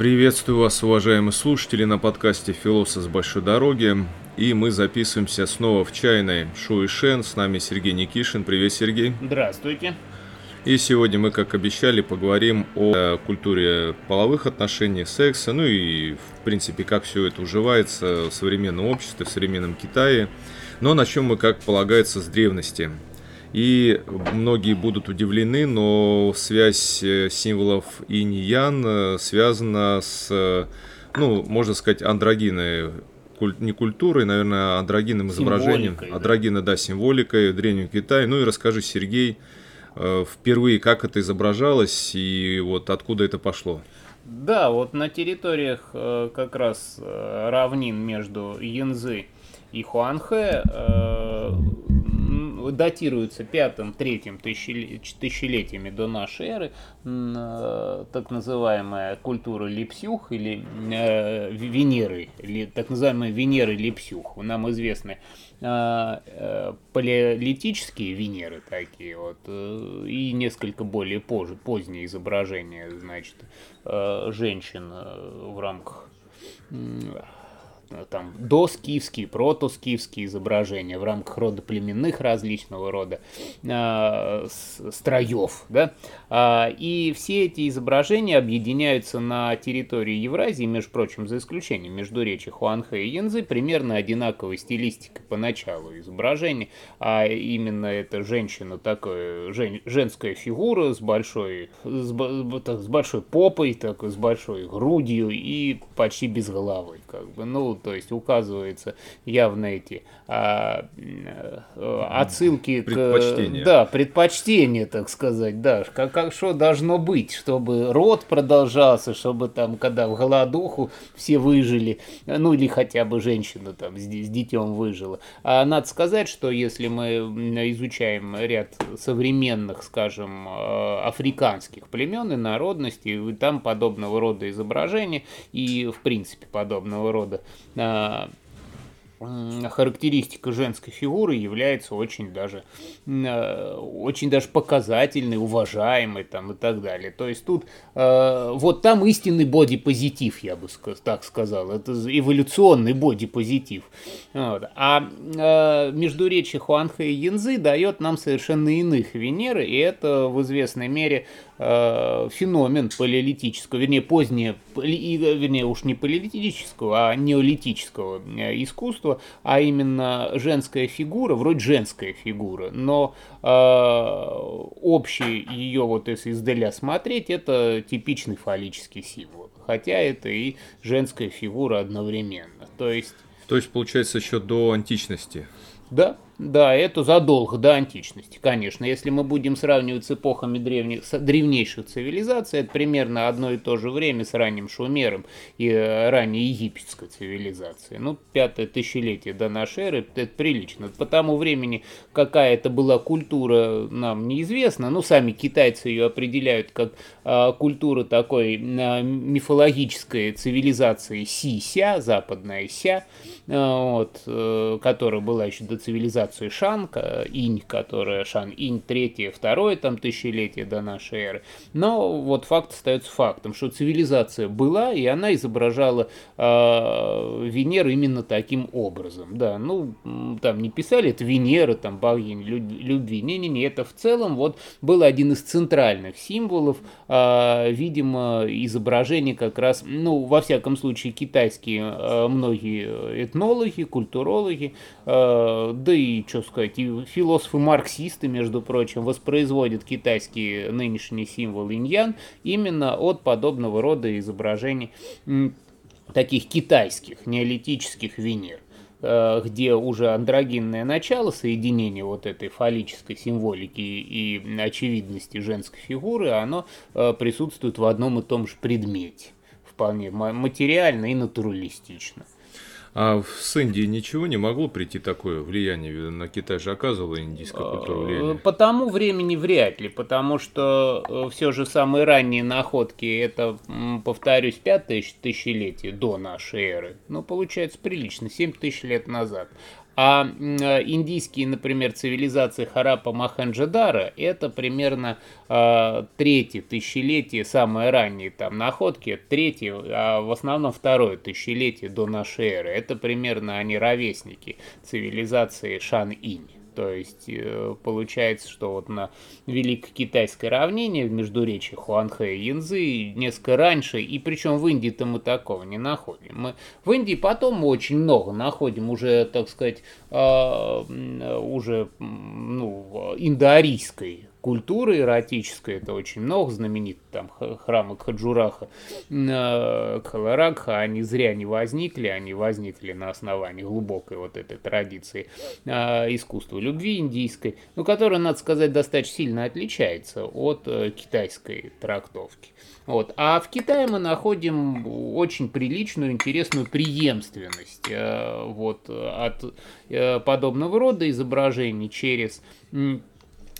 Приветствую вас, уважаемые слушатели, на подкасте «Философ с большой дороги». И мы записываемся снова в чайной Шоу и Шен. С нами Сергей Никишин. Привет, Сергей. Здравствуйте. И сегодня мы, как обещали, поговорим о культуре половых отношений, секса, ну и, в принципе, как все это уживается в современном обществе, в современном Китае. Но начнем мы, как полагается, с древности. И многие будут удивлены, но связь э, символов инь-ян э, связана с, э, ну, можно сказать, андрогиной не культурой, наверное, а андрогинным изображением. Андрогина, да. да, символикой в Древнем Китае. Ну и расскажи, Сергей, впервые как это изображалось и вот откуда это пошло? Да, вот на территориях как раз равнин между Янзы и Хуанхэ датируется пятым-третьим тысячелетиями до нашей эры, э, так называемая культура Липсюх или э, Венеры, так называемая Венеры Липсюх. Нам известны э, палеолитические Венеры такие вот, и несколько более позже, поздние изображения, значит, женщин в рамках Э, там доскифские, протоскифские изображения в рамках рода племенных различного рода э, строев. Да? Э, и все эти изображения объединяются на территории Евразии, между прочим, за исключением между речи Хуанхэ и Янзы, примерно одинаковой стилистикой по началу изображения, а именно это женщина такая, жен, женская фигура с большой, с, с большой попой, такой, с большой грудью и почти без головы. Как бы. Ну, то есть указывается явно эти а, э, отсылки предпочтения. к... Да, предпочтения, так сказать, да, как, как что должно быть, чтобы род продолжался, чтобы там, когда в голодуху все выжили, ну или хотя бы женщина там с, с детем выжила. А надо сказать, что если мы изучаем ряд современных, скажем, э, африканских племен и народностей, там подобного рода изображения и, в принципе, подобного рода а, характеристика женской фигуры является очень даже, а, очень даже показательной, уважаемой там и так далее. То есть тут а, вот там истинный бодипозитив, я бы так сказал. Это эволюционный бодипозитив. Вот. А междуречие Хуанха и Янзы дает нам совершенно иных Венеры, и это в известной мере феномен палеолитического, вернее, позднее, вернее, уж не палеолитического, а неолитического э, искусства, а именно женская фигура, вроде женская фигура, но э, общий ее, вот если издаля смотреть, это типичный фаллический символ, хотя это и женская фигура одновременно, то есть... То есть, получается, еще до античности. Да, да, это задолго до античности, конечно. Если мы будем сравнивать с эпохами древних, с древнейших цивилизаций, это примерно одно и то же время с ранним Шумером и э, ранней египетской цивилизацией. Ну, пятое тысячелетие до нашей эры, это прилично. По тому времени, какая это была культура, нам неизвестно. Ну, сами китайцы ее определяют как а, культура такой а, мифологической цивилизации Си-Ся, западная Ся, а, вот, а, которая была еще до цивилизации цивилизации Шан, Инь, которая Шан Инь, третье, второе там тысячелетие до нашей эры. Но вот факт остается фактом, что цивилизация была, и она изображала э, Венеру именно таким образом. Да, ну, там не писали, это Венера, там, богиня любви. Не-не-не, это в целом вот был один из центральных символов, э, видимо, изображение как раз, ну, во всяком случае, китайские э, многие этнологи, культурологи, э, да и что сказать, и философы-марксисты, между прочим, воспроизводят китайский нынешний символ иньян именно от подобного рода изображений таких китайских неолитических Венер э, где уже андрогинное начало соединения вот этой фаллической символики и очевидности женской фигуры, оно э, присутствует в одном и том же предмете, вполне материально и натуралистично. А с Индии ничего не могло прийти такое влияние? На Китай же оказывала индийская культура э, влияние. По тому времени вряд ли, потому что э, все же самые ранние находки, это, повторюсь, пятое тысячелетие до нашей эры. Ну, получается, прилично, 7 тысяч лет назад. А индийские, например, цивилизации Харапа Маханджадара это примерно э, третье тысячелетие, самые ранние там находки, третье, а в основном второе тысячелетие до нашей эры. Это примерно они ровесники цивилизации Шан-Инь. То есть э, получается, что вот на Великой Китайской равнине в междуречии Хуанхэ и Янзы несколько раньше, и причем в Индии-то мы такого не находим. Мы в Индии потом очень много находим уже, так сказать, а, уже ну, индоарийской культуры эротической, это очень много, знаменит там храмы Хаджураха, э, Кхаларагха, они зря не возникли, они возникли на основании глубокой вот этой традиции э, искусства любви индийской, но которая, надо сказать, достаточно сильно отличается от э, китайской трактовки. Вот. А в Китае мы находим очень приличную, интересную преемственность вот, от подобного рода изображений через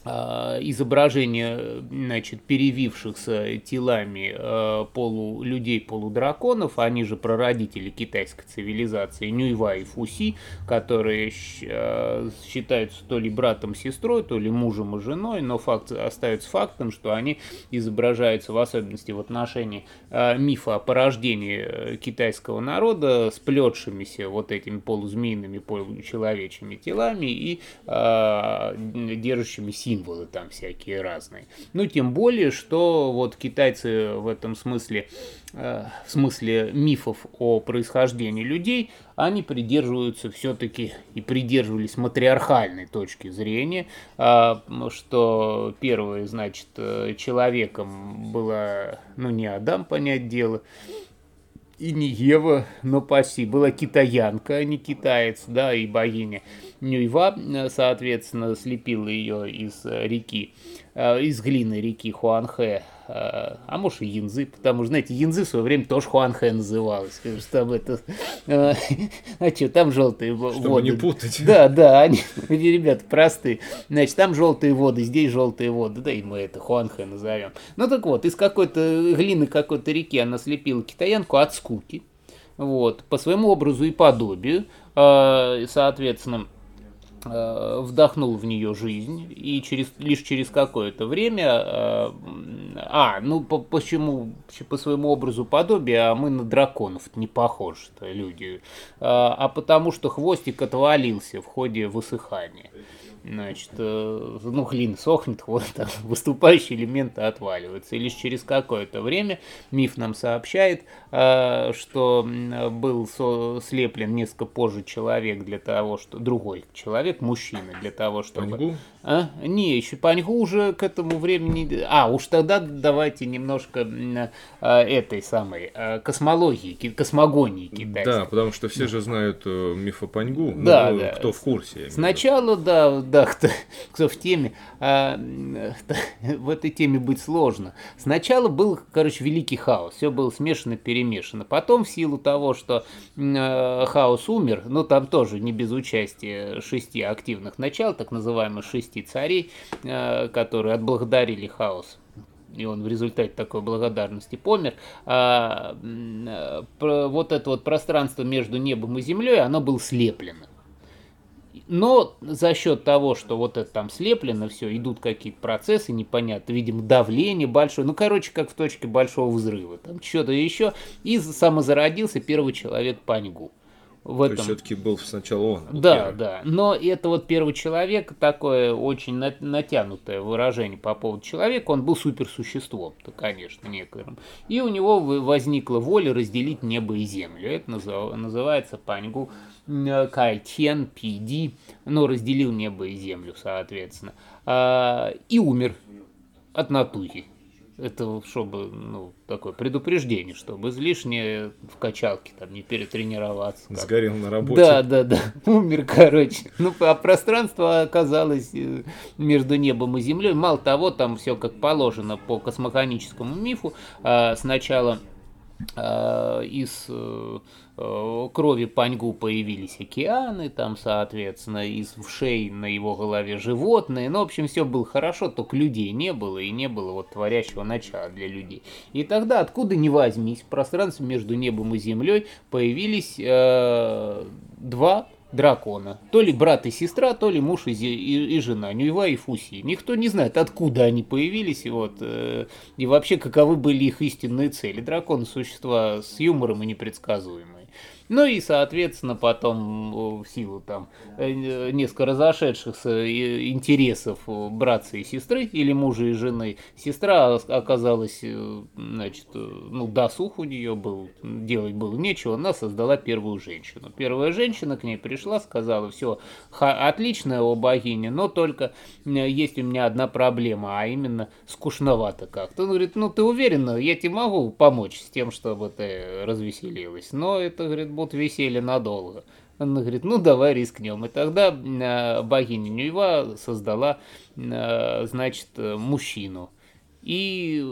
а, изображения значит, перевившихся телами э, полу, людей полудраконов, они же прародители китайской цивилизации Нюйва и Фуси, которые э, считаются то ли братом сестрой, то ли мужем и женой, но факт остается фактом, что они изображаются в особенности в отношении э, мифа о порождении китайского народа, сплетшимися вот этими полузмеиными, получеловечьими телами и держащими силу символы там всякие разные. Ну, тем более, что вот китайцы в этом смысле, э, в смысле мифов о происхождении людей, они придерживаются все-таки и придерживались матриархальной точки зрения, э, что первое, значит, э, человеком была, ну, не Адам, понять дело, и не Ева, но паси, была китаянка, а не китаец, да, и богиня Нюйва, соответственно, слепила ее из реки, э, из глины реки Хуанхэ, а, а может и Янзы, потому что, знаете, Янзы в свое время тоже Хуанхэ называлась, что там это, а, а что, там желтые Чтобы воды. Чтобы не путать. Да, да, они, ребята, простые. Значит, там желтые воды, здесь желтые воды, да и мы это Хуанхэ назовем. Ну так вот, из какой-то глины какой-то реки она слепила китаянку от скуки, вот, по своему образу и подобию, а, соответственно, Э, вдохнул в нее жизнь, и через, лишь через какое-то время, э, а, ну по, почему, по своему образу подобия, а мы на драконов не похожи люди, э, а потому что хвостик отвалился в ходе высыхания. Значит, э, ну, глина сохнет, вот там выступающие элементы отваливаются. И лишь через какое-то время миф нам сообщает, э, что был слеплен несколько позже человек для того, что другой человек, мужчина, для того, чтобы... Паньгу? А? Не, еще Паньгу уже к этому времени... А, уж тогда давайте немножко э, этой самой космологии, космогонии китайской. Да, потому что все же знают миф о Паньгу, да, да. кто в курсе. Сначала, да, да, кто, кто в теме, а, в этой теме быть сложно. Сначала был, короче, великий хаос, все было смешано, перемешано. Потом, в силу того, что э, хаос умер, ну там тоже не без участия шести активных начал, так называемых шести царей, э, которые отблагодарили хаос и он в результате такой благодарности помер, а, а, вот это вот пространство между небом и землей, оно было слеплено. Но за счет того, что вот это там слеплено, все, идут какие-то процессы непонятно, видимо, давление большое, ну, короче, как в точке большого взрыва, там что-то еще, и самозародился первый человек Паньгу в этом. То все-таки был сначала он. Да, первый. да. Но это вот первый человек, такое очень натянутое выражение по поводу человека, он был суперсуществом, то, конечно, некоторым. И у него возникла воля разделить небо и землю. Это называется паньгу Кайтен, Пиди, ну, разделил небо и землю, соответственно. А, и умер от натуги. Это чтобы, ну, такое предупреждение, чтобы излишне в качалке там не перетренироваться. Как. Сгорел на работе. Да, да, да. Умер, короче. Ну, а пространство оказалось э, между небом и землей. Мало того, там все как положено по космогоническому мифу. А, сначала из э, Э, крови Паньгу появились океаны, там, соответственно, из вшей на его голове животные. Ну, в общем, все было хорошо, только людей не было, и не было вот творящего начала для людей. И тогда, откуда ни возьмись, в пространстве между небом и землей появились э, два дракона. То ли брат и сестра, то ли муж и, и, и жена, Нюева и Фуси. Никто не знает, откуда они появились, и, вот, э, и вообще каковы были их истинные цели. Драконы – существа с юмором и непредсказуемые. Ну и, соответственно, потом в силу там э, несколько разошедшихся интересов братца и сестры, или мужа и жены, сестра оказалась, э, значит, э, ну, досух у нее был, делать было нечего, она создала первую женщину. Первая женщина к ней пришла, сказала, все, отличная о богиня, но только есть у меня одна проблема, а именно скучновато как-то. Он говорит, ну ты уверена, я тебе могу помочь с тем, чтобы ты развеселилась. Но это, говорит, будут веселье надолго. Она говорит, ну давай рискнем. И тогда э, богиня Нюева создала, э, значит, мужчину. И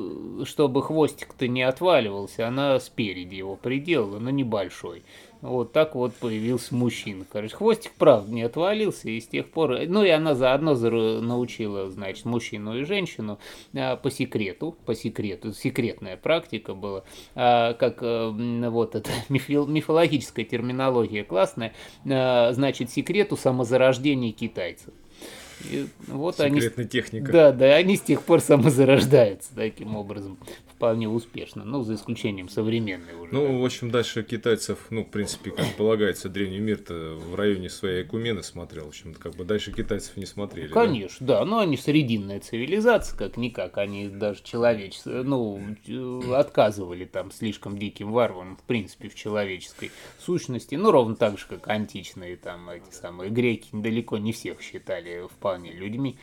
чтобы хвостик-то не отваливался, она спереди его приделала, но небольшой. Вот так вот появился мужчина. Короче, хвостик, правда, не отвалился, и с тех пор... Ну, и она заодно научила, значит, мужчину и женщину а, по секрету, по секрету, секретная практика была, а, как а, вот эта мифологическая терминология классная, а, значит, секрету самозарождения китайцев. И вот Секретная они, техника. Да, да, они с тех пор самозарождаются таким образом вполне успешно, ну, за исключением современной уже. Ну, в общем, дальше китайцев, ну, в принципе, как полагается, древний мир-то в районе своей Экумены смотрел, в общем, как бы дальше китайцев не смотрели. Конечно, да, да но они срединная цивилизация, как-никак, они даже человечество, ну, отказывали там слишком диким варварам, в принципе, в человеческой сущности, ну, ровно так же, как античные там эти самые греки, далеко не всех считали вполне людьми.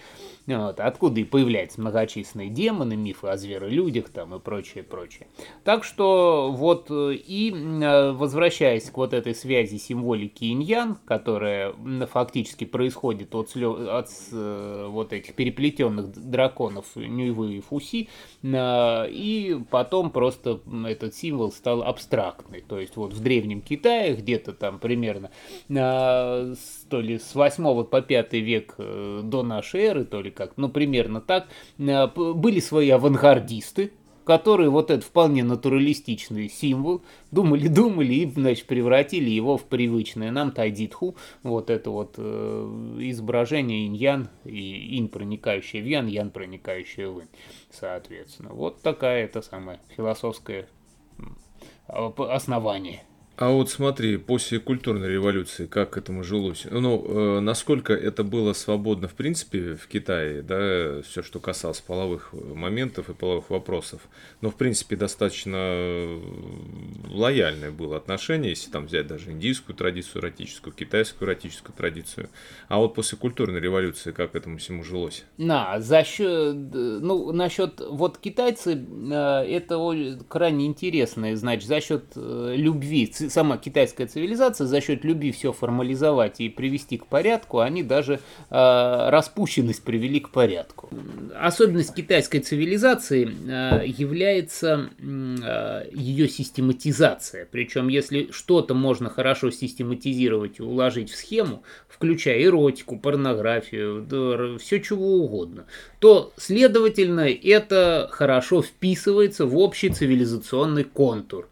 Вот, откуда и появляются многочисленные демоны, мифы о зверолюдях там и прочее, прочее. Так что вот э, и э, возвращаясь к вот этой связи символики иньян, которая фактически происходит от, от э, вот этих переплетенных драконов Нюйвы и Фуси, и потом просто этот символ стал абстрактный. То есть вот в Древнем Китае где-то там примерно то ли с 8 по 5 век до нашей эры, то ли как, ну примерно так, были свои авангардисты, которые вот этот вполне натуралистичный символ думали-думали и, значит, превратили его в привычное нам тайдитху, вот это вот э, изображение инь-ян, и инь, проникающая в ян, ян, проникающая в инь, соответственно. Вот такая это самая философское основание. А вот смотри, после культурной революции, как к этому жилось? Ну, э, насколько это было свободно, в принципе, в Китае, да, все, что касалось половых моментов и половых вопросов. Но, в принципе, достаточно лояльное было отношение, если там взять даже индийскую традицию эротическую, китайскую эротическую традицию. А вот после культурной революции, как к этому всему жилось? На, за счет, ну, насчет, вот китайцы, э, это крайне интересно, значит, за счет э, любви, сама китайская цивилизация за счет любви все формализовать и привести к порядку, они даже э, распущенность привели к порядку. Особенность китайской цивилизации э, является э, ее систематизация. Причем, если что-то можно хорошо систематизировать и уложить в схему, включая эротику, порнографию, все чего угодно, то, следовательно, это хорошо вписывается в общий цивилизационный контур.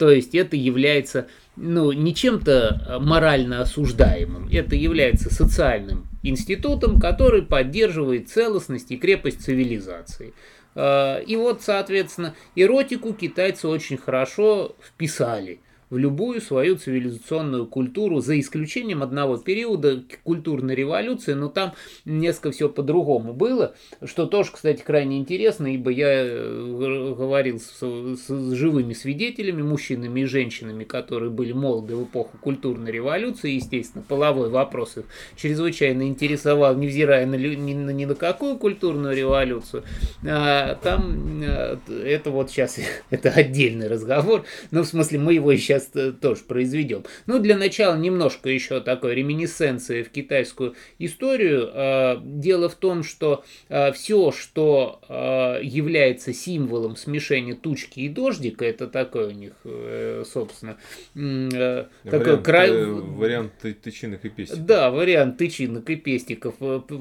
То есть это является ну, не чем-то э, морально осуждаемым, это является социальным институтом, который поддерживает целостность и крепость цивилизации. Э, и вот, соответственно, эротику китайцы очень хорошо вписали – в любую свою цивилизационную культуру, за исключением одного периода культурной революции, но там несколько все по-другому было, что тоже, кстати, крайне интересно, ибо я э, говорил с, с живыми свидетелями, мужчинами и женщинами, которые были молоды в эпоху культурной революции, естественно, половой вопрос их чрезвычайно интересовал, невзирая на, ни, на, ни на какую культурную революцию. А, там э, это вот сейчас, это отдельный разговор, но в смысле мы его сейчас сейчас э, тоже произведем. Ну, для начала немножко еще такой реминисценции в китайскую историю. А, дело в том, что а, все, что а, является символом смешения тучки и дождика, это такой у них, э, собственно, э, такой край... Вариант тычинок и пестиков. Да, вариант тычинок и пестиков,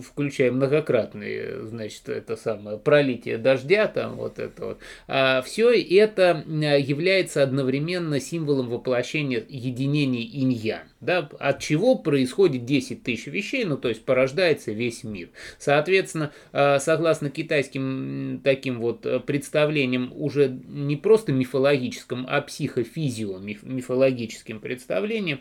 включая многократные, значит, это самое пролитие дождя, там вот это вот. Все это является одновременно символом воплощение единения иньян. Да, от чего происходит 10 тысяч вещей, ну то есть порождается весь мир. Соответственно, э, согласно китайским таким вот представлениям, уже не просто мифологическим, а психофизио-мифологическим представлениям,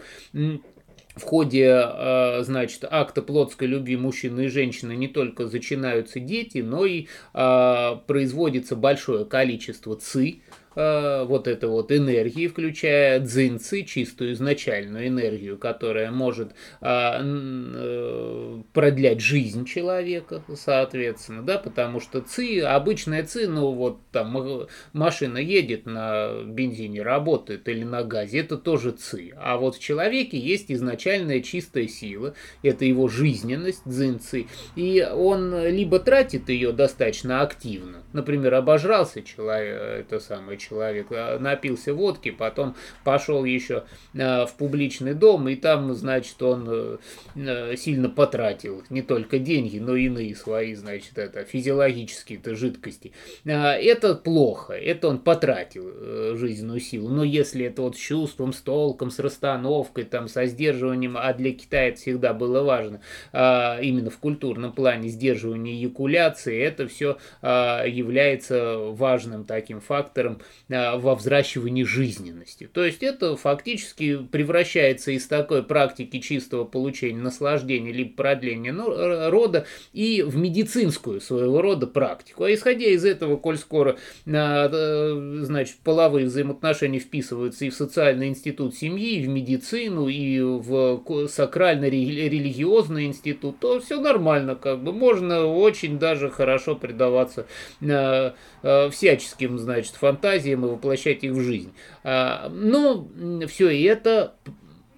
в ходе, э, значит, акта плотской любви мужчины и женщины не только зачинаются дети, но и э, производится большое количество ци, Э, вот это вот энергии, включая дзинцы, чистую изначальную энергию, которая может а, э, продлять жизнь человека, соответственно, да, потому что ци, обычная ци, ну вот там машина едет на бензине, работает или на газе, это тоже ци. А вот в человеке есть изначальная чистая сила, это его жизненность, дзинцы, и он либо тратит ее достаточно активно, например, обожрался человек, это самое человек, а, напился водки, потом пошел еще а, в публичный дом, и там, значит, он э, э, сильно потратил не только деньги, но и иные свои, значит, это физиологические-то жидкости. Это плохо, это он потратил э, жизненную силу. Но если это вот с чувством, с толком, с расстановкой, там, со сдерживанием, а для Китая это всегда было важно, именно в культурном плане сдерживание эякуляции, это все является важным таким фактором Э, во взращивании жизненности. То есть это фактически превращается из такой практики чистого получения наслаждения либо продления ну, рода и в медицинскую своего рода практику. А исходя из этого, коль скоро э, э, значит, половые взаимоотношения вписываются и в социальный институт семьи, и в медицину, и в сакрально-религиозный институт, то все нормально, как бы можно очень даже хорошо предаваться всяческим, значит, фантазиям и воплощать их в жизнь. А, но все это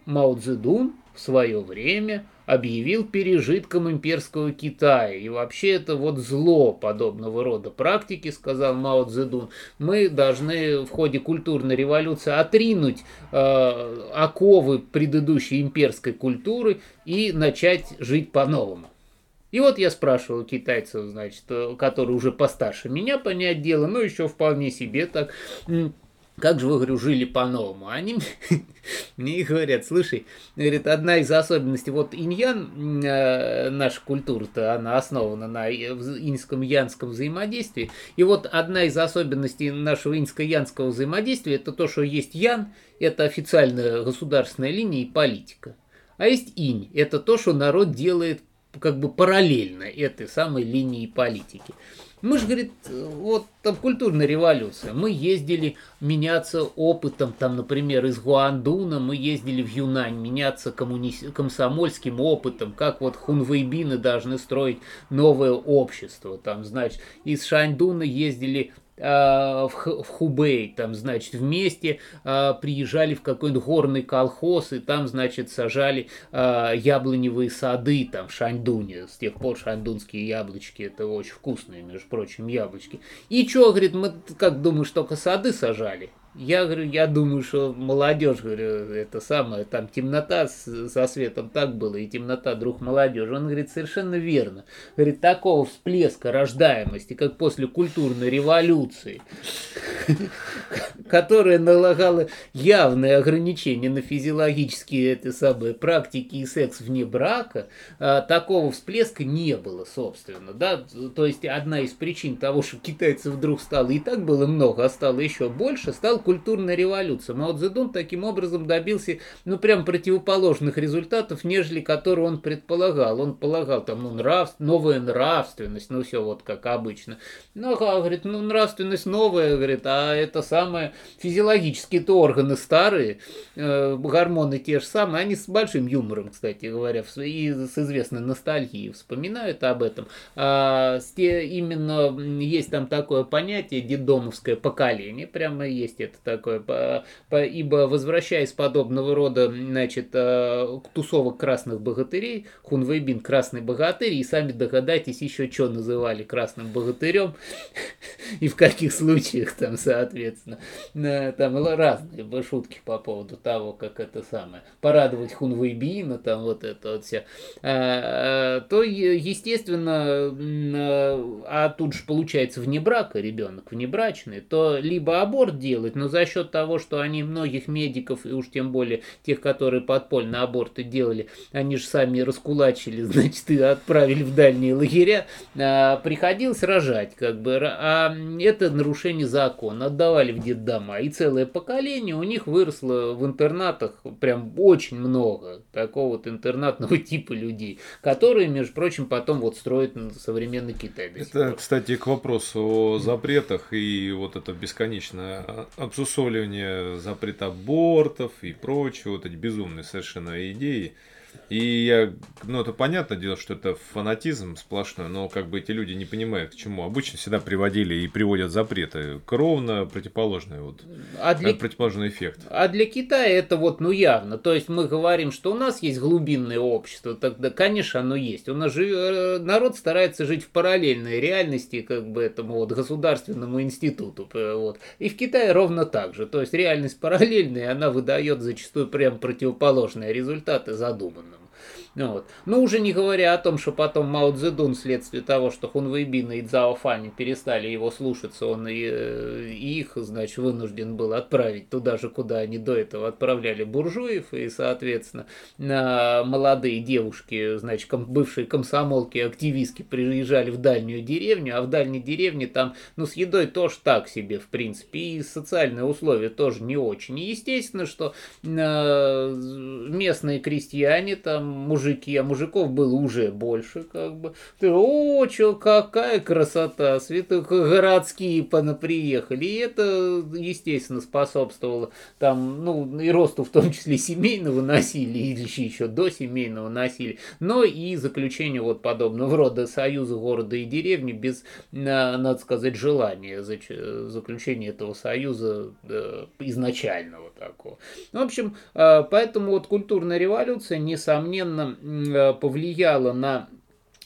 Мао Цзэдун в свое время объявил пережитком имперского Китая. И вообще это вот зло подобного рода практики, сказал Мао Цзэдун. Мы должны в ходе культурной революции отринуть э, оковы предыдущей имперской культуры и начать жить по-новому. И вот я спрашивал китайцев, значит, э, которые уже постарше меня понять дело, но еще вполне себе так, как же вы, говорю, жили по-новому? Они мне и говорят, слушай, говорит, одна из особенностей, вот иньян, э, наша культура-то, она основана на иньском-янском взаимодействии, и вот одна из особенностей нашего иньско-янского взаимодействия, это то, что есть ян, это официальная государственная линия и политика. А есть инь, это то, что народ делает как бы параллельно этой самой линии политики. Мы же, говорит, вот там культурная революция. Мы ездили меняться опытом, там, например, из Гуандуна мы ездили в Юнань меняться коммуни... комсомольским опытом, как вот хунвейбины должны строить новое общество. Там, значит, из Шаньдуна ездили а, в Хубей, там, значит, вместе а, приезжали в какой-нибудь горный колхоз, и там, значит, сажали а, яблоневые сады, там, в Шаньдуне. С тех пор шаньдунские яблочки, это очень вкусные, между прочим, яблочки. И что, говорит, мы, как думаешь, только сады сажали? Я говорю, я думаю, что молодежь, говорю, это самое, там темнота со светом так было, и темнота друг молодежи. Он говорит, совершенно верно. Говорит, такого всплеска рождаемости, как после культурной революции, которая налагала явные ограничения на физиологические это самые практики и секс вне брака, а, такого всплеска не было, собственно. Да? То есть одна из причин того, что китайцев вдруг стало и так было много, а стало еще больше, стал культурная революция. Мао Цзэдун таким образом добился, ну, прям противоположных результатов, нежели которые он предполагал. Он полагал там, ну, нрав, новая нравственность, ну, все вот как обычно. Ну, а, говорит, ну, нравственность новая, говорит, а это самое, физиологические-то органы старые, э, гормоны те же самые, они с большим юмором, кстати говоря, и с известной ностальгией вспоминают об этом. А, именно есть там такое понятие дедомовское поколение, прямо есть это такое, по, по, ибо возвращаясь подобного рода, значит, э, тусовок красных богатырей, Хунвейбин красный богатырь, и сами догадайтесь еще, что называли красным богатырем, и в каких случаях там, соответственно. э, там разные шутки по поводу того, как это самое, порадовать Хунвейбина, там вот это вот все, а, то, естественно, а тут же получается вне брака ребенок, внебрачный, то либо аборт делать, но за счет того, что они многих медиков, и уж тем более тех, которые подпольно аборты делали, они же сами раскулачили, значит, и отправили в дальние лагеря, а, приходилось рожать, как бы, а это нарушение закона, отдавали в детдома, и целое поколение у них выросло в интернатах прям очень много такого вот интернатного типа людей, которые, между прочим, потом вот строят современный Китай. Это, кстати, к вопросу о запретах и вот это бесконечное обсусоливание запрета абортов и прочее, вот эти безумные совершенно идеи. И я, ну это понятное дело, что это фанатизм сплошной, но как бы эти люди не понимают, к чему. Обычно всегда приводили и приводят запреты к ровно противоположный, вот, а для... противоположный эффект. А для Китая это вот, ну явно. То есть мы говорим, что у нас есть глубинное общество, тогда, конечно, оно есть. У нас же э, народ старается жить в параллельной реальности, как бы этому вот государственному институту. Вот. И в Китае ровно так же. То есть реальность параллельная, она выдает зачастую прям противоположные результаты задуманным. Ну вот. Но уже не говоря о том, что потом Мао Цзэдун вследствие того, что Хунвейбин и Цзао Фань перестали его слушаться, он и, э, и их, значит, вынужден был отправить туда же, куда они до этого отправляли буржуев, и, соответственно, молодые девушки, значит, ком, бывшие комсомолки, активистки приезжали в дальнюю деревню, а в дальней деревне там, ну, с едой тоже так себе, в принципе, и социальные условия тоже не очень. И естественно, что э, местные крестьяне, там, мужики, а мужиков было уже больше, как бы. Ты, о, чё, какая красота, святых городские приехали. И это, естественно, способствовало там, ну, и росту в том числе семейного насилия, или еще до семейного насилия, но и заключению вот подобного рода союза города и деревни без, надо сказать, желания заключения этого союза изначального такого. В общем, а, поэтому вот культурная революция, несомненно, Э, повлияло на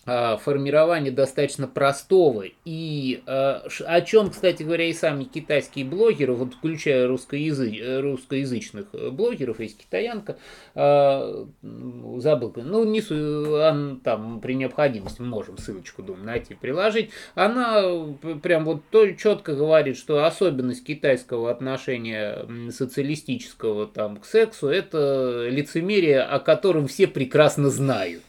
формирование достаточно простого. И а, о чем, кстати говоря, и сами китайские блогеры, вот включая русскоязы, русскоязычных блогеров, есть китаянка, забыл, ну не там при необходимости можем ссылочку, думаю, найти, приложить, она прям вот то четко говорит, что особенность китайского отношения социалистического там к сексу это лицемерие, о котором все прекрасно знают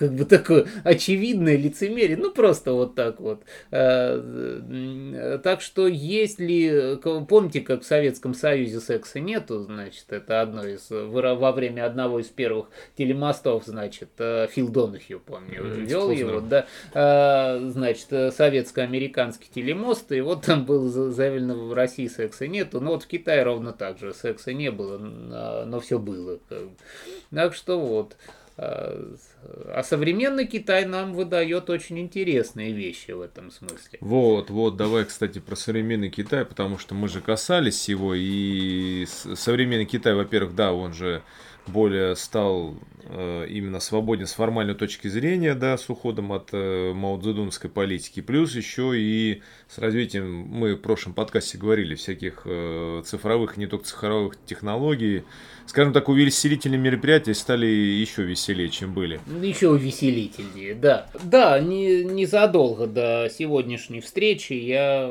как бы такое очевидное лицемерие, ну просто вот так вот. Э, так что если, помните, как в Советском Союзе секса нету, значит, это одно из, во время одного из первых телемостов, значит, э, Фил Донахью, помню, mm, вел его, да, э, значит, советско-американский телемост, и вот там было заявлено в России секса нету, но вот в Китае ровно так же, секса не было, но все было. Так что вот. А современный Китай нам выдает очень интересные вещи в этом смысле. Вот, вот, давай, кстати, про современный Китай, потому что мы же касались его, и современный Китай, во-первых, да, он же более стал э, именно свободен с формальной точки зрения, да, с уходом от э, маудзедунской политики, плюс еще и с развитием, мы в прошлом подкасте говорили, всяких э, цифровых, не только цифровых технологий, скажем так, увеселительные мероприятия стали еще веселее, чем были. Еще увеселительнее, да. Да, не, незадолго до сегодняшней встречи я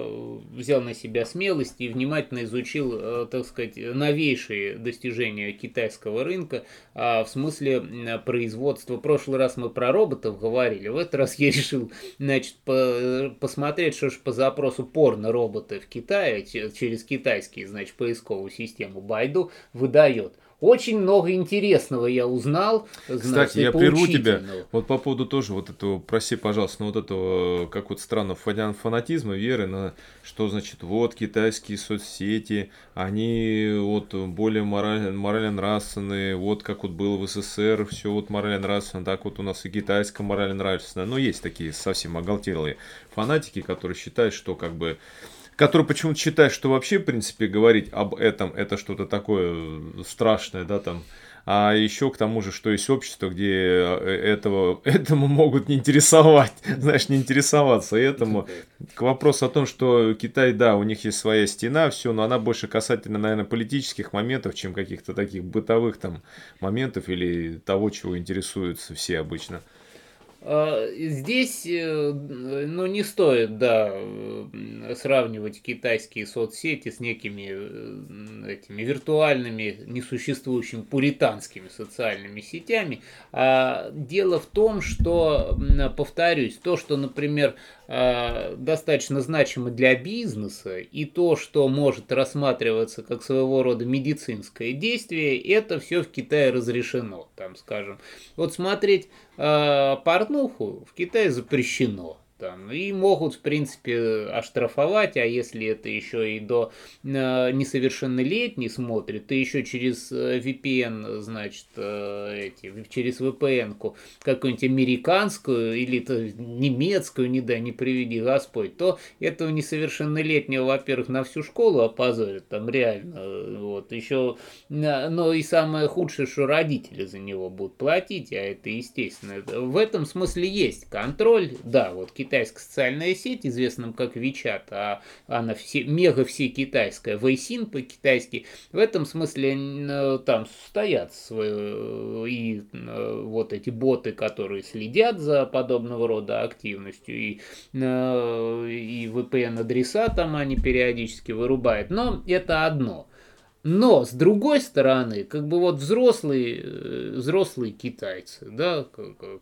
взял на себя смелость и внимательно изучил, э, так сказать, новейшие достижения китайского рынка, а в смысле производства. В прошлый раз мы про роботов говорили, в этот раз я решил, значит, по, посмотреть, что же по запросу порно-роботы в Китае через китайские, значит, поисковую систему Байду выдает. Очень много интересного я узнал. Кстати, я прерву тебя. Вот по поводу тоже вот этого, проси, пожалуйста, ну вот этого, как вот странно, фанатизма, веры на что значит, вот китайские соцсети, они вот более морально, морально нравственные, вот как вот было в СССР, все вот морально нравственно, так вот у нас и китайское морально нравственное. Но есть такие совсем оголтелые фанатики, которые считают, что как бы который почему-то считает, что вообще, в принципе, говорить об этом, это что-то такое страшное, да, там, а еще к тому же, что есть общество, где э, этого, этому могут не интересовать, знаешь, не интересоваться этому. К вопросу о том, что Китай, да, у них есть своя стена, все, но она больше касательно, наверное, политических моментов, чем каких-то таких бытовых там моментов или того, чего интересуются все обычно. А, здесь, э, ну, не стоит, да, э, сравнивать китайские соцсети с некими э, этими виртуальными, несуществующими пуританскими социальными сетями. А дело в том, что, повторюсь, то, что, например, достаточно значимо для бизнеса, и то, что может рассматриваться как своего рода медицинское действие, это все в Китае разрешено, там, скажем. Вот смотреть э, порнуху в Китае запрещено. Там, и могут, в принципе, оштрафовать, а если это еще и до э, несовершеннолетний смотрит, то еще через э, VPN, значит, э, эти, через VPN-ку какую-нибудь американскую или то немецкую, не дай, не приведи Господь, то этого несовершеннолетнего, во-первых, на всю школу опозорят, там реально, вот, еще, но и самое худшее, что родители за него будут платить, а это естественно. В этом смысле есть контроль, да, вот китайская социальная сеть, известная как WeChat, а она все, мега все китайская, Вейсин по-китайски, в этом смысле э, там стоят свои, и э, вот эти боты, которые следят за подобного рода активностью, и, э, и VPN-адреса там они периодически вырубают, но это одно. Но, с другой стороны, как бы вот взрослые, взрослые китайцы, да, как, как,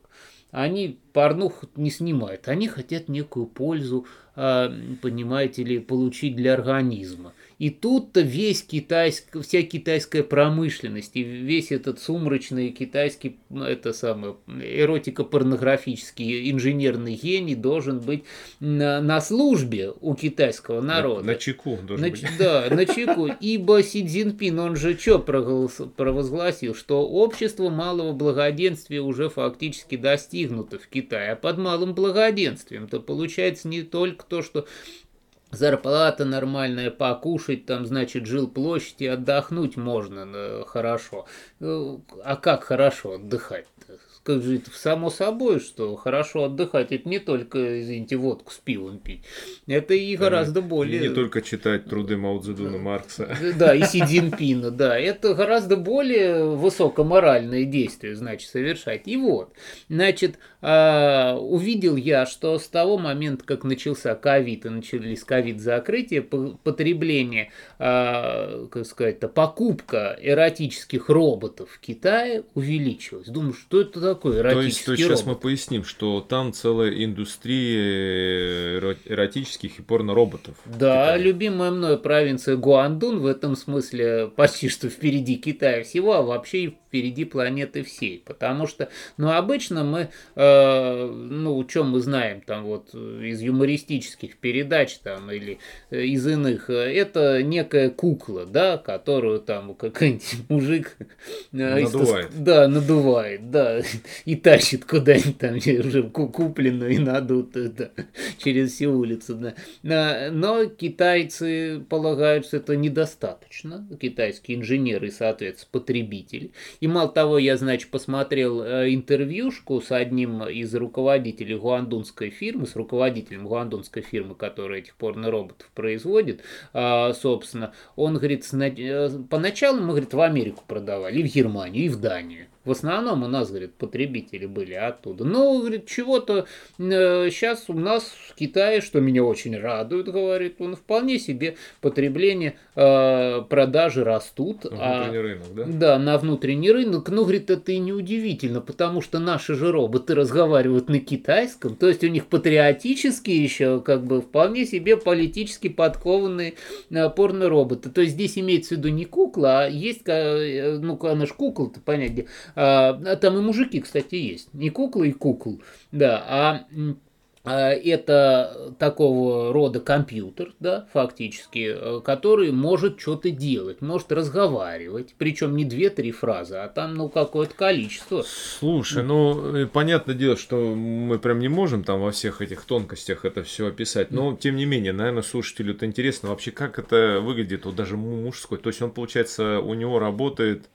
они порнуху не снимают, они хотят некую пользу, а, понимаете ли, получить для организма. И тут-то весь китайск, вся китайская промышленность и весь этот сумрачный китайский, это самое, эротико-порнографический инженерный гений должен быть на, на службе у китайского народа. На, на чеку должен на, быть. Да, на чеку. Ибо Си Цзиньпин, он же что провозгласил, что общество малого благоденствия уже фактически достигнуто в Китае, а под малым благоденствием-то получается не только то, что зарплата нормальная, покушать, там, значит, жил площади, отдохнуть можно э, хорошо. Э, а как хорошо отдыхать-то? Как же это само собой, что хорошо отдыхать, это не только, извините, водку с пивом пить, это и гораздо более... И не только читать труды Мао Цзэдуна Маркса. Да, и Си Цзиньпина, да, это гораздо более высокоморальное действие, значит, совершать. И вот, значит, а, увидел я, что с того момента, как начался ковид и начались ковид-закрытия, потребление, а, как сказать, покупка эротических роботов в Китае увеличилась. Думаю, что это такое? Такой эротический То есть, то сейчас мы поясним, что там целая индустрия эротических и порно-роботов. Да, любимая мной провинция Гуандун в этом смысле почти что впереди Китая всего, а вообще впереди планеты всей. Потому что, ну, обычно мы, э, ну, чем мы знаем там вот из юмористических передач там или э, из иных, это некая кукла, да, которую там какой-нибудь мужик э, надувает. Да, надувает, да и тащит куда-нибудь там уже купленную и надутую да, через всю улицу. Да. Но китайцы полагают, что это недостаточно. Китайские инженеры, соответственно, потребители. И мало того, я, значит, посмотрел э, интервьюшку с одним из руководителей гуандунской фирмы, с руководителем гуандунской фирмы, которая этих порно-роботов производит, а, собственно. Он говорит, э, поначалу мы, говорит, в Америку продавали, и в Германию, и в Данию. В основном у нас, говорит, потребители были оттуда. Но, говорит, чего-то э, сейчас у нас в Китае, что меня очень радует, говорит, он вполне себе потребление, э, продажи растут. На внутренний а, рынок, да? Да, на внутренний рынок. Ну, говорит, это и неудивительно, потому что наши же роботы разговаривают на китайском, то есть у них патриотические еще, как бы, вполне себе политически подкованные э, порно-роботы. То есть здесь имеется в виду не кукла, а есть, э, ну, она же кукла-то, понятно, а, там и мужики, кстати, есть. Не куклы и кукол, да, а, а это такого рода компьютер, да, фактически, э, который может что-то делать, может разговаривать, причем не две-три фразы, а там, ну, какое-то количество. Слушай, ну, понятное дело, что мы прям не можем там во всех этих тонкостях это все описать, но, тем не менее, наверное, слушателю это интересно вообще, как это выглядит, вот даже мужской, то есть он, получается, у него работает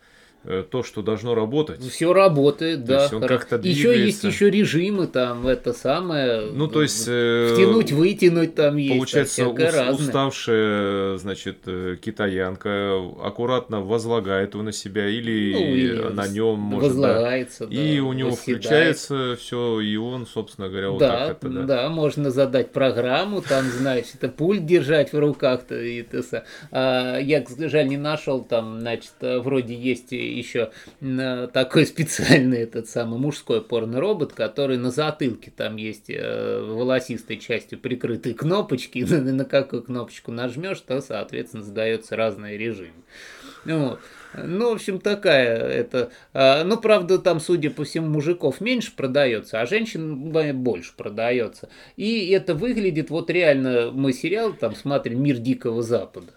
то, что должно работать. Все работает, да. он как-то еще есть еще режимы там, это самое. Ну, то есть... Э, втянуть, вытянуть там есть. Получается, ус, уставшая, значит, э, китаянка аккуратно возлагает его на себя или, ну, или на нем может... Возлагается, да. И у него восседает. включается все, и он, собственно говоря, вот да, так это, да. Да, можно задать программу, там, значит, пульт держать в руках-то. И это, а, я, жаль, не нашел там, значит, вроде есть еще такой специальный этот самый мужской порно-робот, который на затылке там есть э, волосистой частью прикрытые кнопочки, на, на какую кнопочку нажмешь, то, соответственно, задается разный режим. Вот. Ну, в общем, такая это. А, ну, правда, там, судя по всему, мужиков меньше продается, а женщин больше продается. И это выглядит, вот реально, мы сериал там смотрим «Мир Дикого Запада».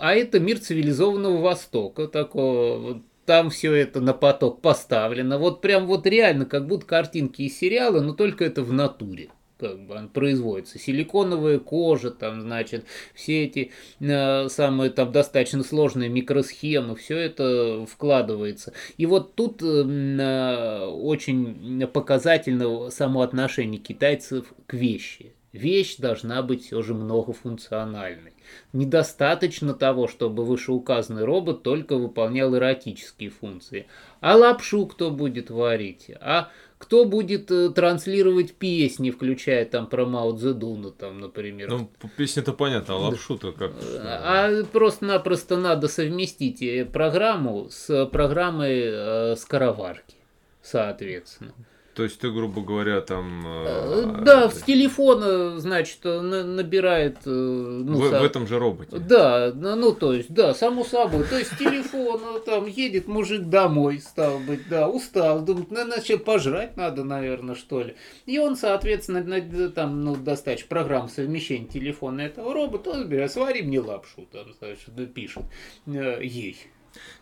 А это мир цивилизованного Востока, такого там все это на поток поставлено. Вот прям вот реально, как будто картинки из сериала, но только это в натуре как бы он производится. Силиконовая кожа, там, значит, все эти э, самые там достаточно сложные микросхемы, все это вкладывается. И вот тут э, очень показательно само отношение китайцев к вещи. Вещь должна быть все же многофункциональной. Недостаточно того, чтобы вышеуказанный робот только выполнял эротические функции. А лапшу кто будет варить? А кто будет э, транслировать песни, включая там про Мао Цзэдуна, там, например. Ну, песня-то понятно, а лапшу-то как? А просто-напросто надо совместить э, программу с программой э, скороварки, соответственно. То есть ты, грубо говоря, там... Э, э да, с телефона, значит, набирает... Э, ну, в, со... в этом же роботе. Да, ну, то есть, да, само собой. То есть с телефона там едет мужик домой, стал быть, да, устал, думает, ну, иначе пожрать надо, наверное, что ли. И он, соответственно, там, ну, достаточно программ совмещения телефона этого робота, он берет, свари мне лапшу, там, значит, пишет ей.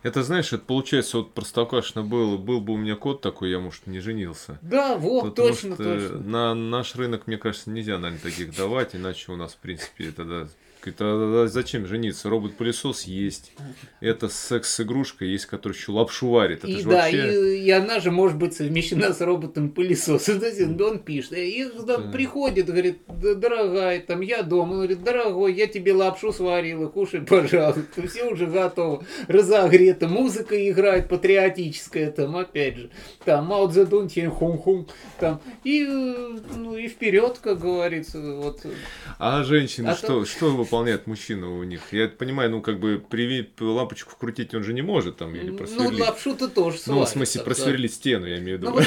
Это, знаешь, это получается, вот простоквашино был, был бы у меня кот такой, я, может, не женился. Да, вот, Потому точно, что точно. На наш рынок, мне кажется, нельзя, наверное, таких давать, иначе у нас, в принципе, тогда Говорит, а зачем жениться? Робот-пылесос есть. Это секс-игрушка есть, которая еще лапшу варит. Это и да, вообще... и, и она же может быть совмещена с роботом-пылесосом. Он пишет. И да. приходит, говорит, дорогая, там я дома. Он говорит, дорогой, я тебе лапшу сварила, кушай, пожалуйста. Все уже готово. Разогрето. Музыка играет патриотическая, там, опять же. Там, Мао Цзэдун, хум-хум. Там. И, ну, и вперед, как говорится. Вот. А женщины а что, то... что вы выполняет мужчина у них? Я понимаю, ну, как бы привить лампочку вкрутить он же не может там или ну, просверлить. Ну, лапшу-то тоже Ну, в смысле, просверлить стену, я имею в виду.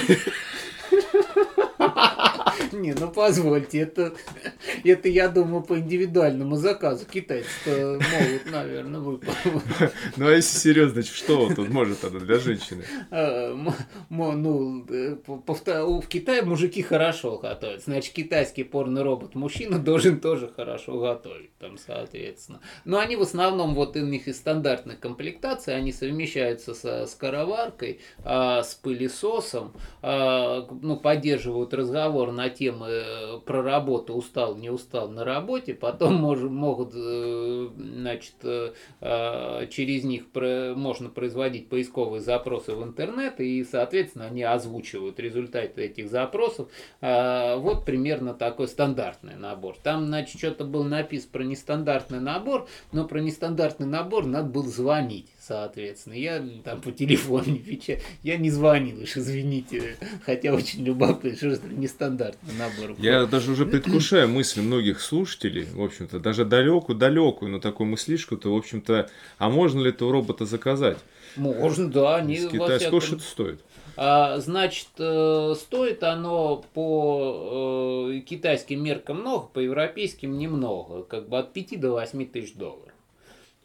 Не, ну позвольте, это, это я думаю по индивидуальному заказу. Китайцы могут, наверное, выполнить. Ну а если серьезно, что тут может она для женщины? А, ну, э, в Китае мужики хорошо готовят. Значит, китайский порный робот мужчина должен тоже хорошо готовить, там, соответственно. Но они в основном, вот у них из стандартной комплектации, они совмещаются со скороваркой, а, с пылесосом, а, ну, поддерживают разговор на темы э, про работу, устал, не устал на работе, потом мож, могут, э, значит, э, а, через них про, можно производить поисковые запросы в интернет, и, соответственно, они озвучивают результаты этих запросов. А, вот примерно такой стандартный набор. Там, значит, что-то было написано про нестандартный набор, но про нестандартный набор надо было звонить соответственно. Я там по телефону не отвечаю. Я не звонил уж, извините. Хотя очень любопытно, что это нестандартный набор. Я даже уже предвкушаю мысли многих слушателей, в общем-то, даже далекую-далекую, но такую мыслишку-то, в общем-то, а можно ли этого робота заказать? Можно, да. Они С китайского всяком... что стоит? А, значит, э, стоит оно по э, китайским меркам много, по европейским немного, как бы от 5 до 8 тысяч долларов.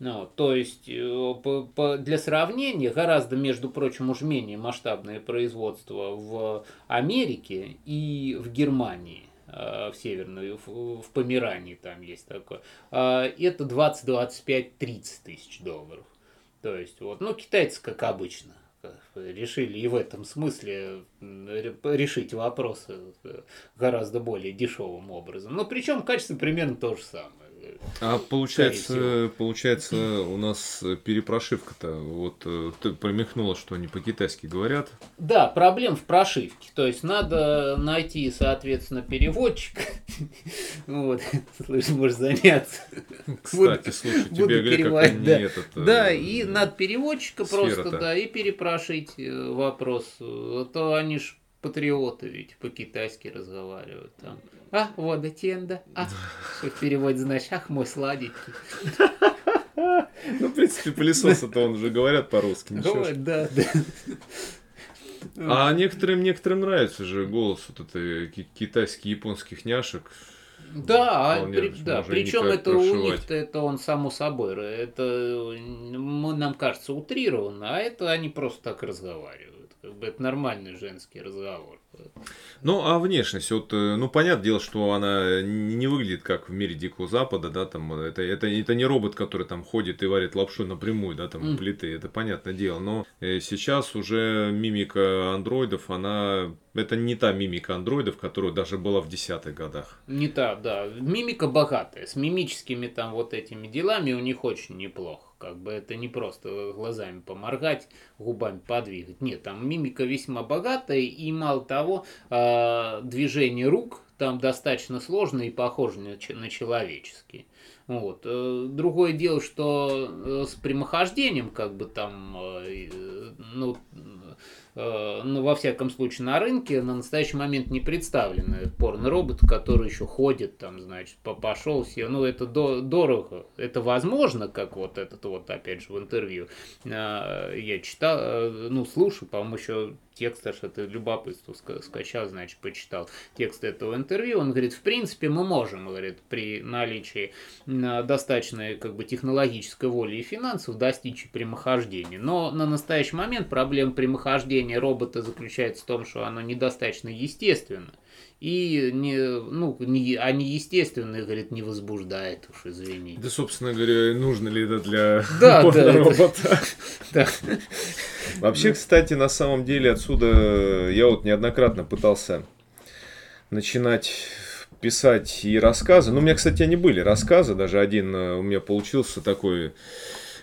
Ну, то есть, э, для сравнения, гораздо, между прочим, уж менее масштабное производство в Америке и в Германии э, в Северной, в, в Померании там есть такое, а, это 20, 25, 30 тысяч долларов. То есть, вот, ну, китайцы, как обычно, решили и в этом смысле решить вопросы гораздо более дешевым образом. Но причем качество примерно то же самое А получается, получается, у нас перепрошивка-то, вот э, ты промехнула, что они по-китайски говорят. Да, проблем в прошивке. То есть надо найти, соответственно, переводчик. Вот, слышь, можешь заняться. Кстати, слушай, тебе переводить, да. Этот, э, да, и надо переводчика просто, да, и перепрошить э, вопрос. А то они ж патриоты ведь по-китайски разговаривают там. А, вот тенда. А, что в переводе значит, ах, мой сладенький. Ну, в принципе, пылесосы-то он же говорят по-русски. Говорят, да, да. А некоторым, некоторым нравится же голос вот этой китайских, японских няшек. Да, а при, да причем это прошивать. у них это он само собой, это мы, нам кажется утрированно, а это они просто так разговаривают. Как бы это нормальный женский разговор. Ну, а внешность, вот, э, ну, понятное дело, что она не выглядит как в мире Дикого Запада, да, там, это, это, это не робот, который там ходит и варит лапшу напрямую, да, там, mm. плиты, это понятное дело, но э, сейчас уже мимика андроидов, она, это не та мимика андроидов, которая даже была в десятых годах. Не та, да, мимика богатая, с мимическими там вот этими делами у них очень неплохо. Как бы это не просто глазами поморгать, губами подвигать. Нет, там мимика весьма богатая, и мало того, а, движение рук там достаточно сложные и похожи на человеческие. Вот. Э, другое дело, что э, с прямохождением, как бы там, э, ну, ну, во всяком случае, на рынке на настоящий момент не представлены порно-робот, который еще ходит, там, значит, пошел все. Ну, это до, дорого. Это возможно, как вот этот вот, опять же, в интервью э, я читал, э, ну, слушаю, по-моему, еще текст, аж это любопытство скачал, значит, почитал текст этого интервью. Он говорит, в принципе, мы можем, говорит, при наличии достаточной как бы технологической воли и финансов достичь прямохождения. Но на настоящий момент проблема прямохождения робота заключается в том, что оно недостаточно естественно. И не, ну, не, а неестественное, говорит, не возбуждает уж, извини. Да, собственно говоря, нужно ли это для да, да, робота? Да. Вообще, кстати, на самом деле отсюда я вот неоднократно пытался начинать писать и рассказы. Ну, у меня, кстати, они были рассказы, даже один э, у меня получился такой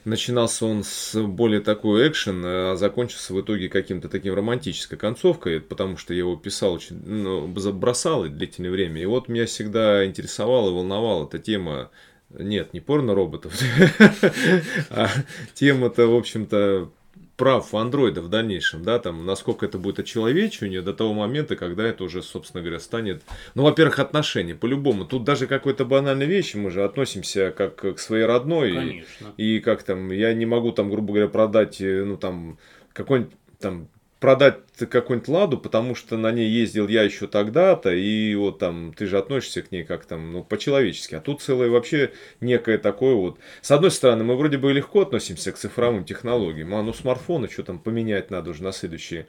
Начинался он с более такой экшен, а закончился в итоге каким-то таким романтической концовкой, потому что я его писал очень, ну, бросал длительное время. И вот меня всегда интересовала и волновала эта тема нет, не порно-роботов, а тема-то, в общем-то, прав андроида в дальнейшем, да, там, насколько это будет очеловечивание до того момента, когда это уже, собственно говоря, станет, ну, во-первых, отношения, по-любому, тут даже какой-то банальной вещи мы же относимся как к своей родной, Конечно. и, и как там, я не могу там, грубо говоря, продать, э, ну, там, какой-нибудь там продать какую-нибудь ладу, потому что на ней ездил я еще тогда-то, и вот там ты же относишься к ней как там, ну, по-человечески. А тут целое вообще некое такое вот. С одной стороны, мы вроде бы легко относимся к цифровым технологиям, а ну смартфоны что там поменять надо уже на следующие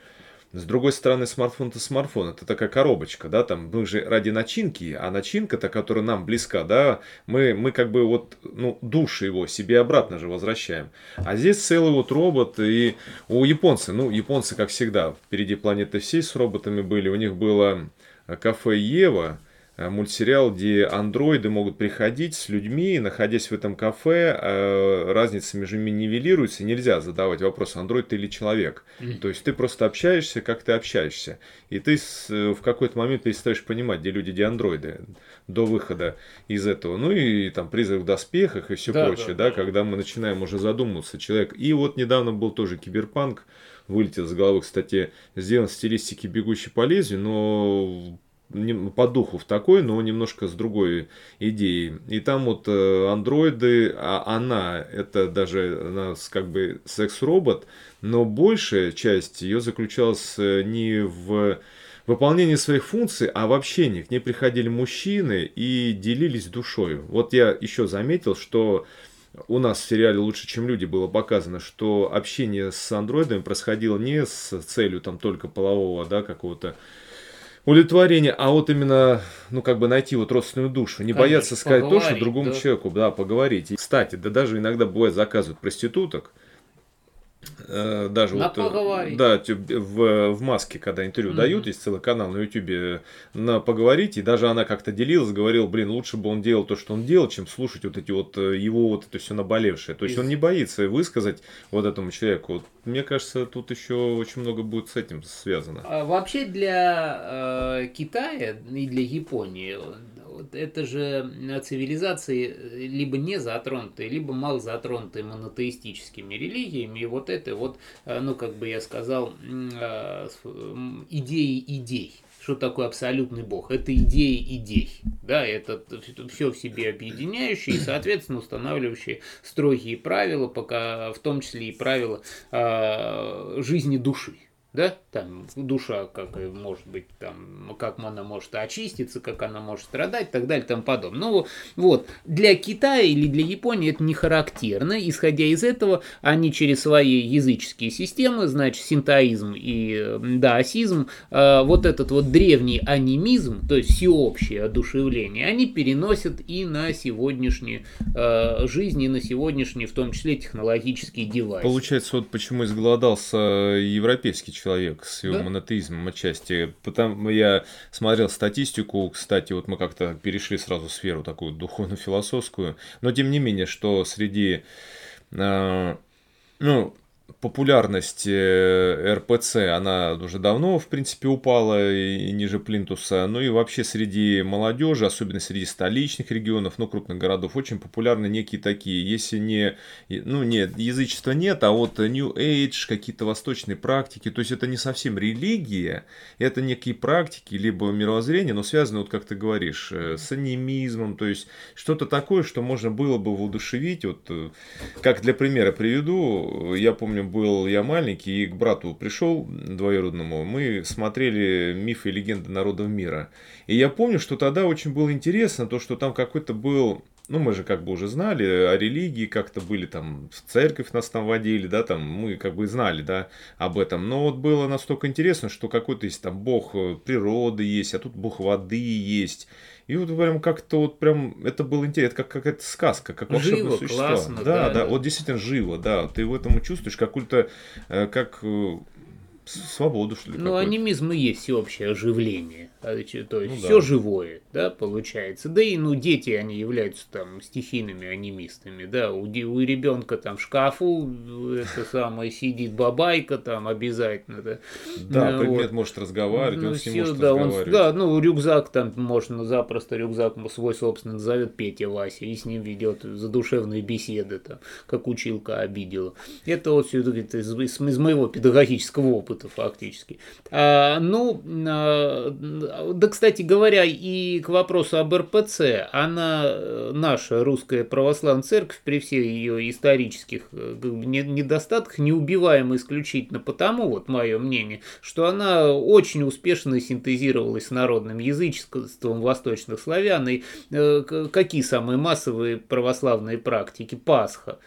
с другой стороны, смартфон это смартфон, это такая коробочка, да, там мы же ради начинки, а начинка-то, которая нам близка, да, мы, мы как бы вот, ну, души его себе обратно же возвращаем. А здесь целый вот робот, и у японцев, ну, японцы, как всегда, впереди планеты всей с роботами были, у них было кафе Ева, мультсериал, где андроиды могут приходить с людьми, находясь в этом кафе, э, разница между ними нивелируется, нельзя задавать вопрос, андроид ты или человек. Mm-hmm. То есть ты просто общаешься, как ты общаешься. И ты э, в какой-то момент перестаешь понимать, где люди, где андроиды, до выхода из этого. Ну и там призрак в доспехах и все да, прочее, да, да, да, когда мы начинаем уже задумываться, человек. И вот недавно был тоже киберпанк, вылетел с головы, кстати, сделан в стилистике бегущей по лезвию, но по духу в такой, но немножко с другой идеей. И там вот э, андроиды, а она, это даже она как бы секс-робот, но большая часть ее заключалась э, не в выполнении своих функций, а в общении. К ней приходили мужчины и делились душой. Вот я еще заметил, что у нас в сериале «Лучше, чем люди» было показано, что общение с андроидами происходило не с целью там только полового, да, какого-то удовлетворение, а вот именно, ну, как бы найти вот родственную душу, не Конечно, бояться сказать то, что другому да. человеку, да, поговорить. И, кстати, да даже иногда бывает заказывают проституток, даже На вот, э, поговорить. да, в, в маске, когда интервью Мгм. дают, есть целый канал на Ютубе на поговорить, и даже она как-то делилась, говорила, блин, лучше бы он делал то, что он делал, чем слушать вот эти вот э, его вот это все наболевшее. То есть Из- он не боится высказать вот этому человеку. Вот, мне кажется, тут еще очень много будет с этим связано. А Вообще для э, Китая и для Японии это же цивилизации э, либо не затронутые, либо мало затронутые монотеистическими религиями. И вот это вот, э, ну как бы я сказал, э, идеи идей. Что такое абсолютный Бог? Это идеи идей. Да, это все в себе объединяющие и, соответственно, устанавливающие строгие правила, пока в том числе и правила э, жизни души. Да, там душа, как может быть, там, как она может очиститься, как она может страдать, и так далее, и тому подобное. Ну, вот, для Китая или для Японии это не характерно. Исходя из этого, они через свои языческие системы, значит, синтоизм и э, даосизм, э, вот этот вот древний анимизм, то есть всеобщее одушевление, они переносят и на сегодняшнюю э, жизнь, и на сегодняшние, в том числе, технологические девайсы. Получается, вот почему изголодался европейский человек с его Да. монотеизмом отчасти. Потому я смотрел статистику, кстати, вот мы как-то перешли сразу в сферу такую духовно-философскую, но тем не менее, что среди, э, ну, популярность э, РПЦ, она уже давно, в принципе, упала и ниже плинтуса. Ну и вообще среди молодежи, особенно среди столичных регионов, ну, крупных городов, очень популярны некие такие, если не, ну, нет, язычества нет, а вот New Age, какие-то восточные практики, то есть это не совсем религия, это некие практики, либо мировоззрение, но связаны, вот как ты говоришь, э, с анимизмом, то есть что-то такое, что можно было бы воодушевить, вот, э, как для примера приведу, я помню, был я маленький и к брату пришел двоюродному, мы смотрели мифы и легенды народов мира. И я помню, что тогда очень было интересно то, что там какой-то был ну, мы же как бы уже знали о религии, как-то были там, в церковь нас там водили, да, там, мы как бы знали, да, об этом. Но вот было настолько интересно, что какой-то есть там бог э, природы есть, а тут бог воды есть. И вот прям как-то вот прям, это было интересно, как какая-то сказка, как волшебное Живо, существо. классно, да, да, да, вот действительно живо, да, ты в этом чувствуешь какую-то, э, как э, с- свободу, что ли, Ну, анимизм и есть всеобщее оживление. А, То есть Ну, все да. живое, да, получается. Да и ну дети, они являются там стихийными анимистами, да. У, у ребенка там в шкафу э, это самое сидит бабайка там обязательно, да. Да, Ну, предмет вот. может разговаривать, Ну, он с ним всё, может да, он- разговаривать. да, ну рюкзак там можно запросто рюкзак свой собственно назовет Петя Вася и с ним ведет задушевные беседы, там, как училка обидела. Это вот все это из, из- из моего педагогического опыта фактически. А, ну, а, да, кстати говоря, и к вопросу об РПЦ, она, э, наша русская православная церковь, при всех ее исторических э, недостатках, неубиваема исключительно потому, вот мое мнение, что она очень успешно синтезировалась с народным язычеством восточных славян. И э, какие самые массовые православные практики? Пасха.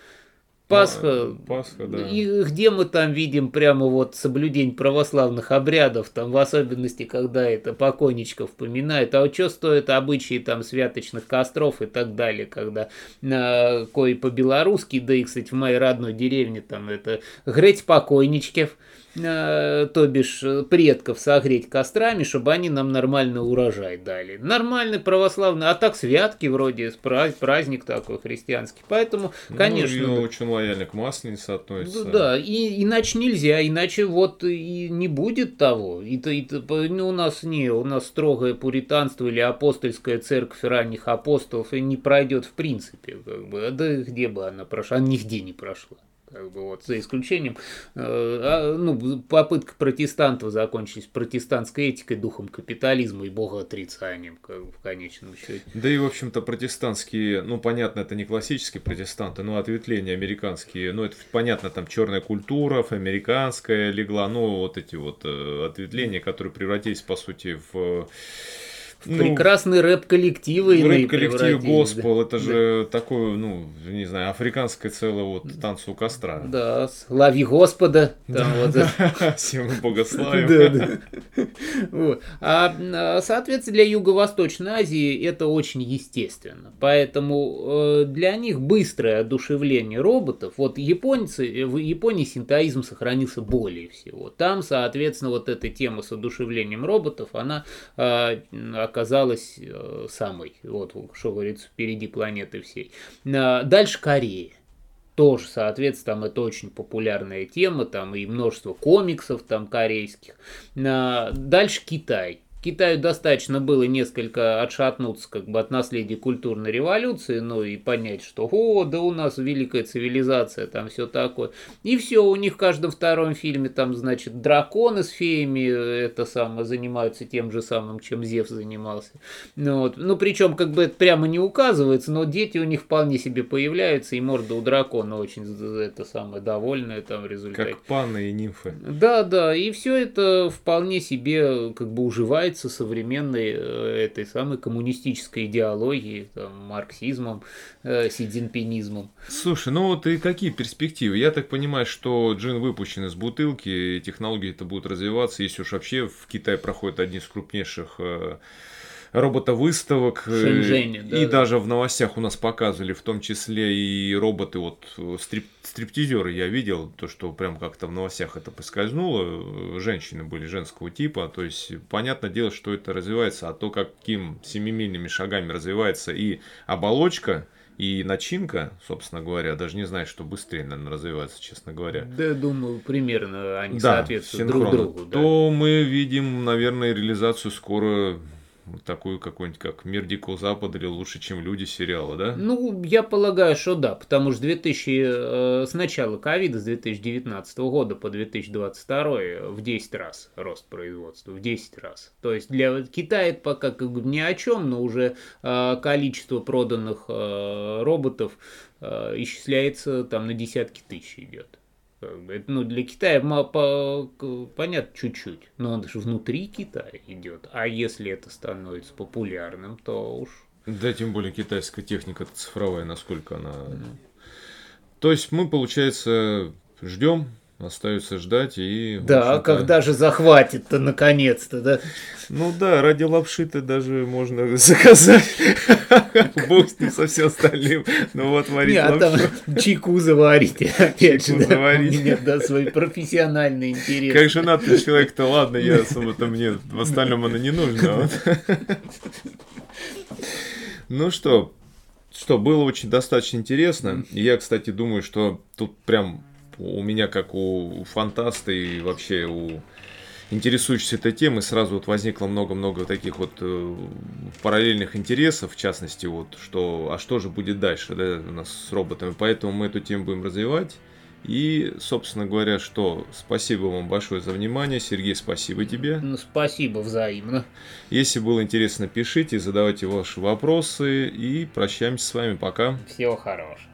Пасха, Пасха, да. и где мы там видим прямо вот соблюдение православных обрядов, там в особенности, когда это покойничков поминают, а вот что стоят обычаи там святочных костров и так далее, когда э, кое по-белорусски, да и, кстати, в моей родной деревне там это греть покойничков, то бишь э, предков согреть кострами, чтобы они нам нормальный урожай дали. Нормальный православный, а так святки вроде, пра- праздник такой христианский. Поэтому, конечно... Ну, очень лояльно к масленице относится. Ну Да, и, иначе нельзя, иначе вот и не будет того. И, и ну, у нас не, у нас строгое пуританство или апостольская церковь ранних апостолов не пройдет в принципе. Как бы. А Да где бы она прошла? Она нигде не прошла. Как бы вот, за исключением э, а, ну, попытка протестантов закончилась протестантской этикой, духом капитализма и богоотрицанием, как бы, в конечном счете. Да и, в общем-то, протестантские, ну, понятно, это не классические протестанты, но ответвления американские, ну, это понятно, там черная культура, американская легла, ну, вот эти вот э, ответвления, которые превратились, по сути, в ну, прекрасные рэп-коллективы Рэп-коллектив Госпел, это же да. такое, ну, не знаю, африканское целое вот танцу у костра. Да, слави Господа. Всем богославим. А, а, соответственно, для Юго-Восточной Азии это очень естественно. Поэтому э, для них быстрое одушевление роботов, вот японцы, в Японии синтоизм сохранился более всего. Там, соответственно, вот эта тема с одушевлением роботов, она э, оказалась э, самой, вот, что говорится, впереди планеты всей. Дальше Корея тоже, соответственно, там это очень популярная тема, там и множество комиксов там корейских. Дальше Китай. Китаю достаточно было несколько отшатнуться как бы от наследия культурной революции, ну и понять, что о, да у нас великая цивилизация, там все такое. И все, у них в каждом втором фильме там, значит, драконы с феями это самое занимаются тем же самым, чем Зевс занимался. Ну, вот. ну причем как бы это прямо не указывается, но дети у них вполне себе появляются, и морда у дракона очень это самое довольная там в результате. Как паны и нимфы. Да, да, и все это вполне себе как бы уживается является современной э, этой самой коммунистической идеологией, там, марксизмом, э, сидзинпинизмом. Слушай, ну вот и какие перспективы? Я так понимаю, что джин выпущен из бутылки, технологии это будут развиваться, если уж вообще в Китае проходят одни из крупнейших э, роботовыставок. Э, Шэньчжэне, да, и да. даже в новостях у нас показывали, в том числе и роботы, вот стрип, стриптизеры я видел, то, что прям как-то в новостях это поскользнуло, женщины были женского типа, то есть понятное дело, что это развивается, а то, каким семимильными шагами развивается и оболочка, и начинка, собственно говоря, даже не знаю, что быстрее, наверное, развивается, честно говоря. Да, думаю, примерно они да, соответствуют синхронно, друг другу. Да. То мы видим, наверное, реализацию скоро такую какой-нибудь, как «Мир Дикого Запада» или «Лучше, чем люди» сериала, да? Ну, я полагаю, что да, потому что 2000, э, с начала ковида, с 2019 года по 2022 в 10 раз рост производства, в 10 раз. То есть для Китая это пока как бы ни о чем, но уже э, количество проданных э, роботов э, исчисляется там на десятки тысяч идет. Ну, для Китая по, понятно чуть-чуть, но он же внутри Китая идет. А если это становится популярным, то уж... Да, тем более китайская техника цифровая, насколько она... Mm. То есть мы, получается, ждем Остается ждать и... Да, когда же захватит-то наконец-то, да? Ну да, ради лапши-то даже можно заказать. Бог с ним со всем остальным. Ну вот варить Нет, лапшу. там чайку заварите, опять же. заварить. У меня, да, свой профессиональный интерес. Как женатый человек-то, ладно, я особо-то мне в остальном оно не нужно. Ну что, что, было очень достаточно интересно. Я, кстати, думаю, что тут прям у меня, как у фантаста и вообще у интересующихся этой темой, сразу вот возникло много-много таких вот э, параллельных интересов, в частности, вот, что, а что же будет дальше, да, у нас с роботами, поэтому мы эту тему будем развивать. И, собственно говоря, что спасибо вам большое за внимание. Сергей, спасибо тебе. Ну, спасибо взаимно. Если было интересно, пишите, задавайте ваши вопросы и прощаемся с вами. Пока. Всего хорошего.